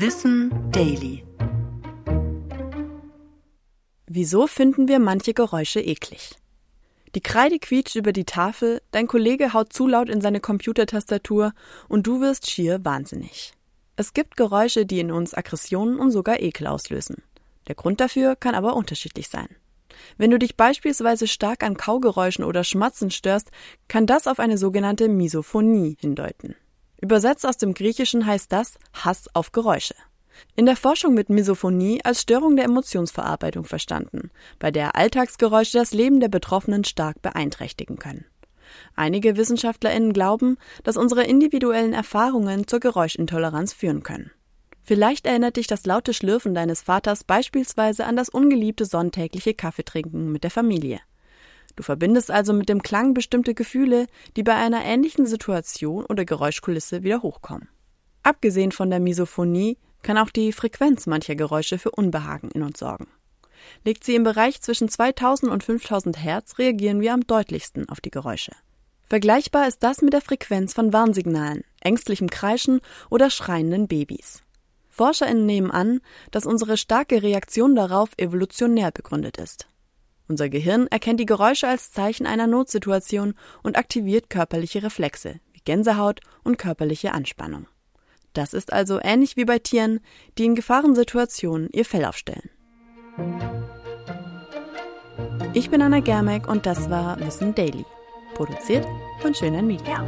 Wissen Daily. Wieso finden wir manche Geräusche eklig? Die Kreide quietscht über die Tafel, dein Kollege haut zu laut in seine Computertastatur und du wirst schier wahnsinnig. Es gibt Geräusche, die in uns Aggressionen und sogar Ekel auslösen. Der Grund dafür kann aber unterschiedlich sein. Wenn du dich beispielsweise stark an Kaugeräuschen oder Schmatzen störst, kann das auf eine sogenannte Misophonie hindeuten. Übersetzt aus dem Griechischen heißt das Hass auf Geräusche. In der Forschung wird Misophonie als Störung der Emotionsverarbeitung verstanden, bei der Alltagsgeräusche das Leben der Betroffenen stark beeinträchtigen können. Einige Wissenschaftlerinnen glauben, dass unsere individuellen Erfahrungen zur Geräuschintoleranz führen können. Vielleicht erinnert dich das laute Schlürfen deines Vaters beispielsweise an das ungeliebte sonntägliche Kaffeetrinken mit der Familie. Du verbindest also mit dem Klang bestimmte Gefühle, die bei einer ähnlichen Situation oder Geräuschkulisse wieder hochkommen. Abgesehen von der Misophonie kann auch die Frequenz mancher Geräusche für Unbehagen in uns sorgen. Liegt sie im Bereich zwischen 2000 und 5000 Hertz, reagieren wir am deutlichsten auf die Geräusche. Vergleichbar ist das mit der Frequenz von Warnsignalen, ängstlichem Kreischen oder schreienden Babys. ForscherInnen nehmen an, dass unsere starke Reaktion darauf evolutionär begründet ist. Unser Gehirn erkennt die Geräusche als Zeichen einer Notsituation und aktiviert körperliche Reflexe wie Gänsehaut und körperliche Anspannung. Das ist also ähnlich wie bei Tieren, die in Gefahrensituationen ihr Fell aufstellen. Ich bin Anna Germeck und das war Wissen Daily, produziert von Schönern Media.